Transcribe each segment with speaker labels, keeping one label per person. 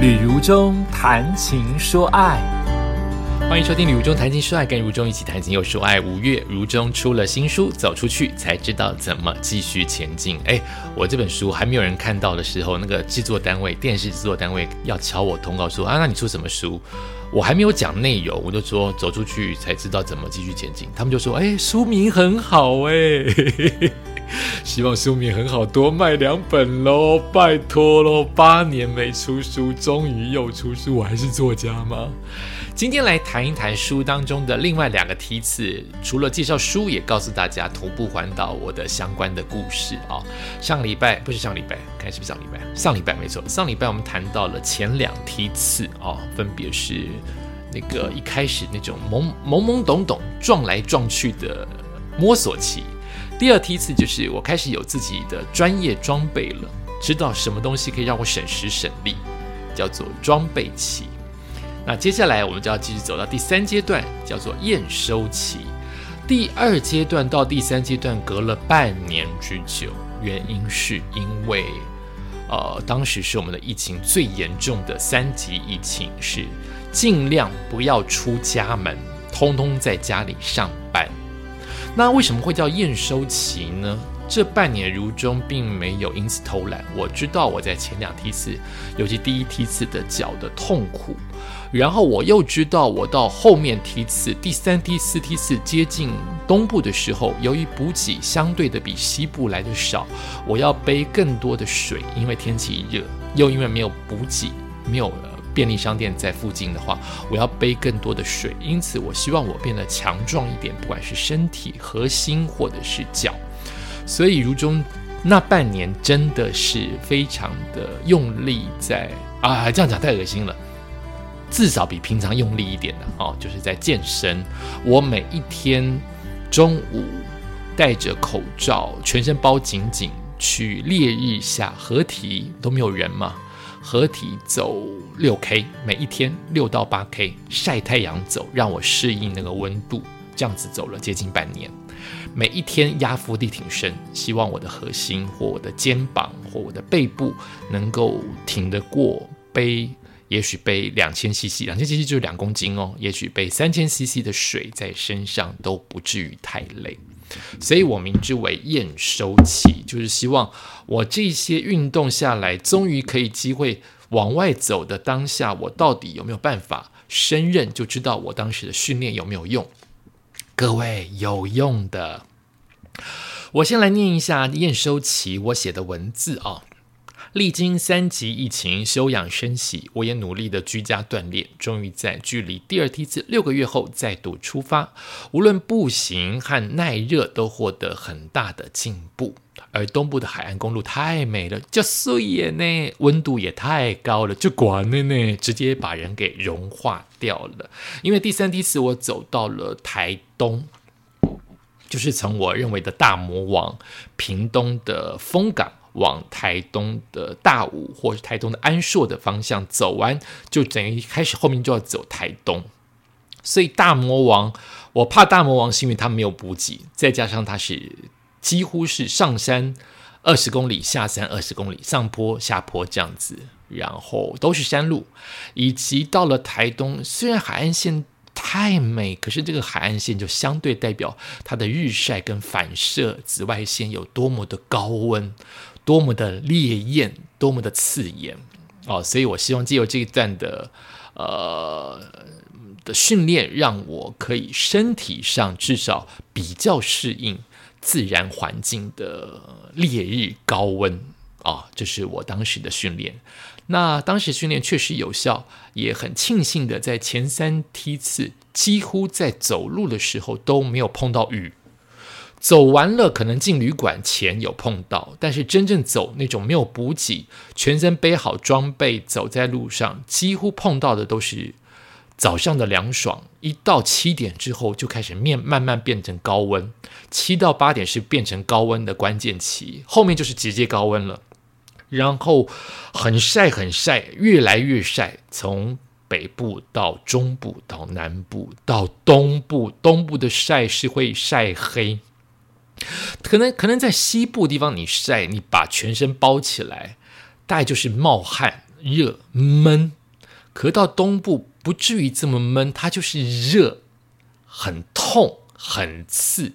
Speaker 1: 旅如中谈情说爱，
Speaker 2: 欢迎收听《旅如中谈情说爱》，跟如中一起谈情又说爱。五月，如中出了新书，走出去才知道怎么继续前进。哎，我这本书还没有人看到的时候，那个制作单位、电视制作单位要敲我通告说啊，那你出什么书？我还没有讲内容，我就说走出去才知道怎么继续前进。他们就说，哎，书名很好，哎。希望书名很好，多卖两本喽，拜托喽！八年没出书，终于又出书，我还是作家吗？今天来谈一谈书当中的另外两个梯次，除了介绍书，也告诉大家徒步环岛我的相关的故事啊。上礼拜不是上礼拜，看是不是上礼拜？上礼拜没错，上礼拜我们谈到了前两梯次啊，分别是那个一开始那种懵懵懵懂懂撞来撞去的摸索期。第二梯次就是我开始有自己的专业装备了，知道什么东西可以让我省时省力，叫做装备期。那接下来我们就要继续走到第三阶段，叫做验收期。第二阶段到第三阶段隔了半年之久，原因是因为，呃，当时是我们的疫情最严重的三级疫情，是尽量不要出家门，通通在家里上班。那为什么会叫验收期呢？这半年如中并没有因此偷懒。我知道我在前两梯次，尤其第一梯次的脚的痛苦，然后我又知道我到后面梯次第三、梯四梯次接近东部的时候，由于补给相对的比西部来的少，我要背更多的水，因为天气热，又因为没有补给，没有了。便利商店在附近的话，我要背更多的水，因此我希望我变得强壮一点，不管是身体、核心或者是脚。所以如中那半年真的是非常的用力在啊，这样讲太恶心了，至少比平常用力一点的哦，就是在健身。我每一天中午戴着口罩，全身包紧紧，去烈日下合体都没有人嘛。合体走六 K，每一天六到八 K 晒太阳走，让我适应那个温度，这样子走了接近半年。每一天压腹地挺身，希望我的核心或我的肩膀或我的背部能够挺得过背，也许背两千 CC，两千 CC 就是两公斤哦，也许背三千 CC 的水在身上都不至于太累。所以我名之为验收期，就是希望我这些运动下来，终于可以机会往外走的当下，我到底有没有办法升任，就知道我当时的训练有没有用。各位有用的，我先来念一下验收期我写的文字啊。历经三级疫情休养生息，我也努力的居家锻炼，终于在距离第二梯次六个月后再度出发。无论步行和耐热都获得很大的进步。而东部的海岸公路太美了，就素颜呢，温度也太高了，就管了呢，直接把人给融化掉了。因为第三梯次我走到了台东，就是从我认为的大魔王屏东的风港。往台东的大武或是台东的安硕的方向走完，就等于开始后面就要走台东。所以大魔王，我怕大魔王是因为他没有补给，再加上他是几乎是上山二十公里，下山二十公里，上坡下坡这样子，然后都是山路，以及到了台东，虽然海岸线太美，可是这个海岸线就相对代表它的日晒跟反射紫外线有多么的高温。多么的烈焰，多么的刺眼哦！所以我希望借由这一段的呃的训练，让我可以身体上至少比较适应自然环境的烈日高温啊！这是我当时的训练。那当时训练确实有效，也很庆幸的，在前三梯次几乎在走路的时候都没有碰到雨。走完了，可能进旅馆前有碰到，但是真正走那种没有补给、全身背好装备走在路上，几乎碰到的都是早上的凉爽。一到七点之后就开始面慢慢变成高温，七到八点是变成高温的关键期，后面就是直接高温了。然后很晒很晒，越来越晒，从北部到中部到南部到东部，东部的晒是会晒黑。可能可能在西部地方，你晒，你把全身包起来，大概就是冒汗，热闷，可到东部不至于这么闷，它就是热，很痛，很刺。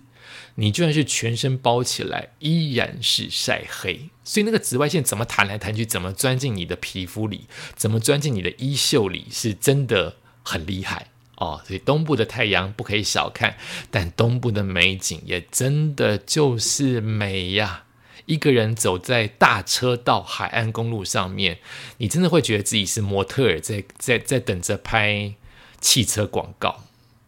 Speaker 2: 你就算是全身包起来，依然是晒黑。所以那个紫外线怎么弹来弹去，怎么钻进你的皮肤里，怎么钻进你的衣袖里，是真的很厉害哦。所以东部的太阳不可以小看，但东部的美景也真的就是美呀。一个人走在大车道海岸公路上面，你真的会觉得自己是模特儿，在在在等着拍汽车广告。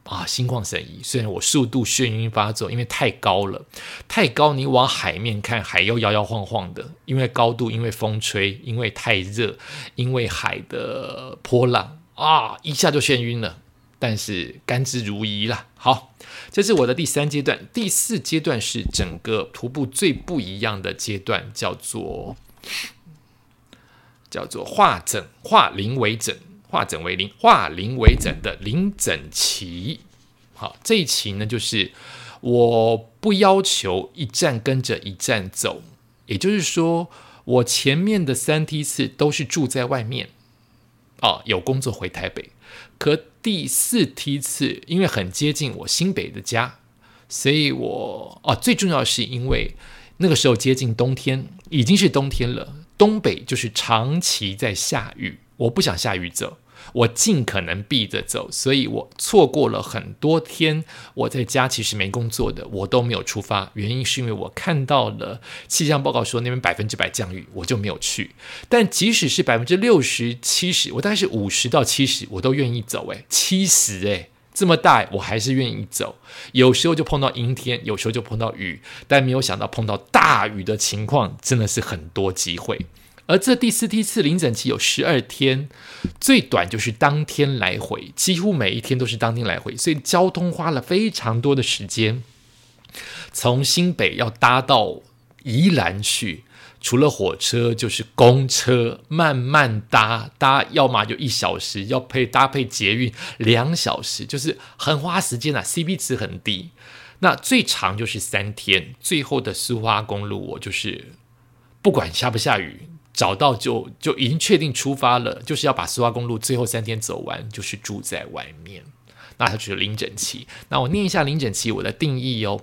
Speaker 2: 啊，心旷神怡。虽然我速度眩晕发作，因为太高了，太高，你往海面看，海又摇摇晃晃的，因为高度，因为风吹，因为太热，因为海的波浪啊，一下就眩晕了。但是甘之如饴啦。好，这是我的第三阶段，第四阶段是整个徒步最不一样的阶段，叫做叫做化整化零为整。化整为零，化零为整的零整齐。好，这一期呢，就是我不要求一站跟着一站走，也就是说，我前面的三梯次都是住在外面，哦，有工作回台北。可第四梯次，因为很接近我新北的家，所以我哦，最重要是因为那个时候接近冬天，已经是冬天了，东北就是长期在下雨。我不想下雨走，我尽可能避着走，所以我错过了很多天。我在家其实没工作的，我都没有出发。原因是因为我看到了气象报告说那边百分之百降雨，我就没有去。但即使是百分之六十七十，我大概是五十到七十，我都愿意走。诶，七十诶，这么大，我还是愿意走。有时候就碰到阴天，有时候就碰到雨，但没有想到碰到大雨的情况，真的是很多机会。而这第四梯次临诊期有十二天，最短就是当天来回，几乎每一天都是当天来回，所以交通花了非常多的时间。从新北要搭到宜兰去，除了火车就是公车，慢慢搭，搭要么就一小时，要配搭配捷运两小时，就是很花时间啊，CP 值很低。那最长就是三天，最后的苏花公路，我就是不管下不下雨。找到就就已经确定出发了，就是要把苏花公路最后三天走完，就是住在外面。那它就是零整期。那我念一下零整期我的定义哦：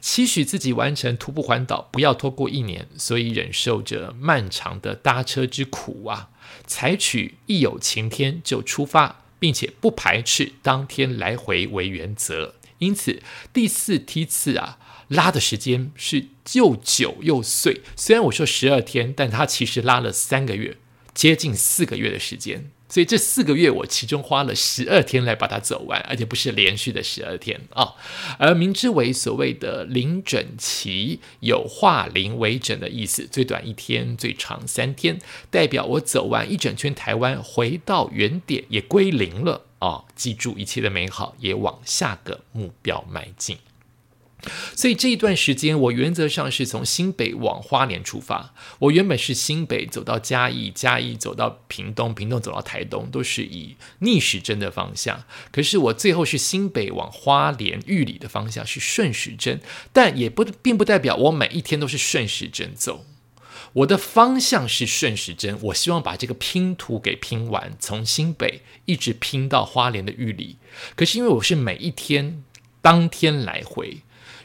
Speaker 2: 期许自己完成徒步环岛，不要拖过一年，所以忍受着漫长的搭车之苦啊。采取一有晴天就出发，并且不排斥当天来回为原则。因此第四梯次啊。拉的时间是又久又碎，虽然我说十二天，但他其实拉了三个月，接近四个月的时间。所以这四个月我其中花了十二天来把它走完，而且不是连续的十二天啊。而明之为所谓的零整齐，有化零为整的意思，最短一天，最长三天，代表我走完一整圈台湾，回到原点也归零了啊。记住一切的美好，也往下个目标迈进。所以这一段时间，我原则上是从新北往花莲出发。我原本是新北走到嘉义，嘉义走到屏东，屏东走到台东，都是以逆时针的方向。可是我最后是新北往花莲玉里的方向是顺时针，但也不并不代表我每一天都是顺时针走。我的方向是顺时针，我希望把这个拼图给拼完，从新北一直拼到花莲的玉里。可是因为我是每一天当天来回。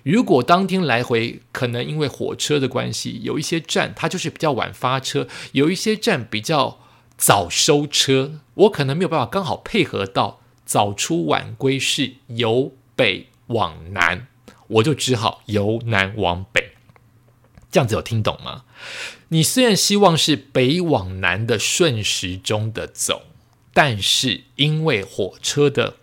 Speaker 2: 如果当天来回，可能因为火车的关系，有一些站它就是比较晚发车，有一些站比较早收车，我可能没有办法刚好配合到早出晚归，是由北往南，我就只好由南往北。这样子有听懂吗？你虽然希望是北往南的顺时钟的走，但是因为火车的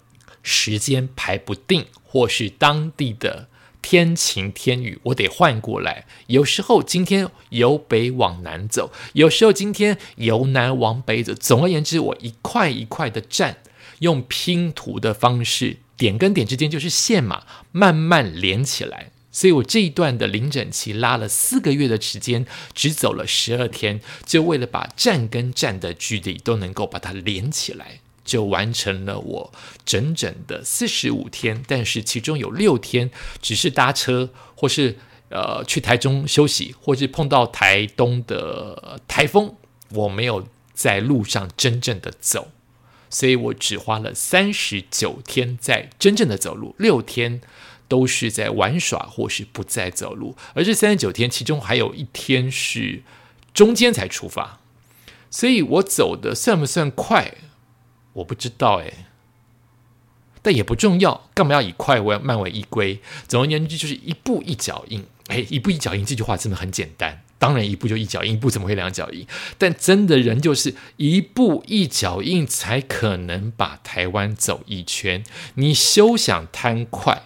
Speaker 2: 时间排不定，或是当地的。天晴天雨，我得换过来。有时候今天由北往南走，有时候今天由南往北走。总而言之，我一块一块的站，用拼图的方式，点跟点之间就是线嘛，慢慢连起来。所以我这一段的零整期拉了四个月的时间，只走了十二天，就为了把站跟站的距离都能够把它连起来。就完成了我整整的四十五天，但是其中有六天只是搭车，或是呃去台中休息，或是碰到台东的台风，我没有在路上真正的走，所以我只花了三十九天在真正的走路，六天都是在玩耍或是不再走路，而这三十九天其中还有一天是中间才出发，所以我走的算不算快？我不知道哎。但也不重要，干嘛要以快为慢为依归？总而言之，就是一步一脚印。哎，一步一脚印这句话真的很简单。当然，一步就一脚印，一步怎么会两脚印？但真的人就是一步一脚印，才可能把台湾走一圈。你休想贪快，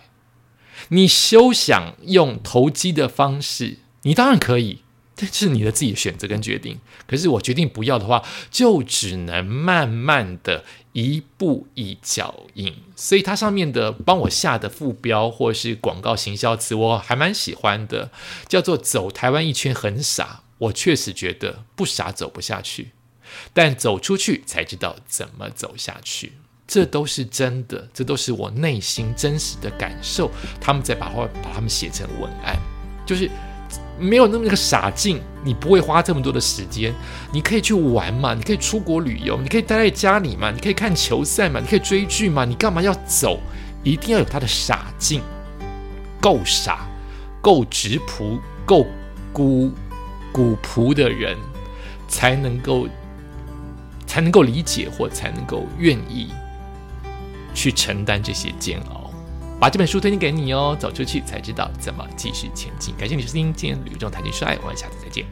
Speaker 2: 你休想用投机的方式，你当然可以。这是你的自己选择跟决定。可是我决定不要的话，就只能慢慢的一步一脚印。所以它上面的帮我下的副标或是广告行销词，我还蛮喜欢的，叫做“走台湾一圈很傻”。我确实觉得不傻走不下去，但走出去才知道怎么走下去。这都是真的，这都是我内心真实的感受。他们在把话把他们写成文案，就是。没有那么个傻劲，你不会花这么多的时间。你可以去玩嘛，你可以出国旅游，你可以待在家里嘛，你可以看球赛嘛，你可以追剧嘛。你干嘛要走？一定要有他的傻劲，够傻、够直朴、够古古朴的人，才能够才能够理解或才能够愿意去承担这些煎熬。把这本书推荐给你哦，走出去才知道怎么继续前进。感谢你收听今天旅中谈情说爱，我们下次再见。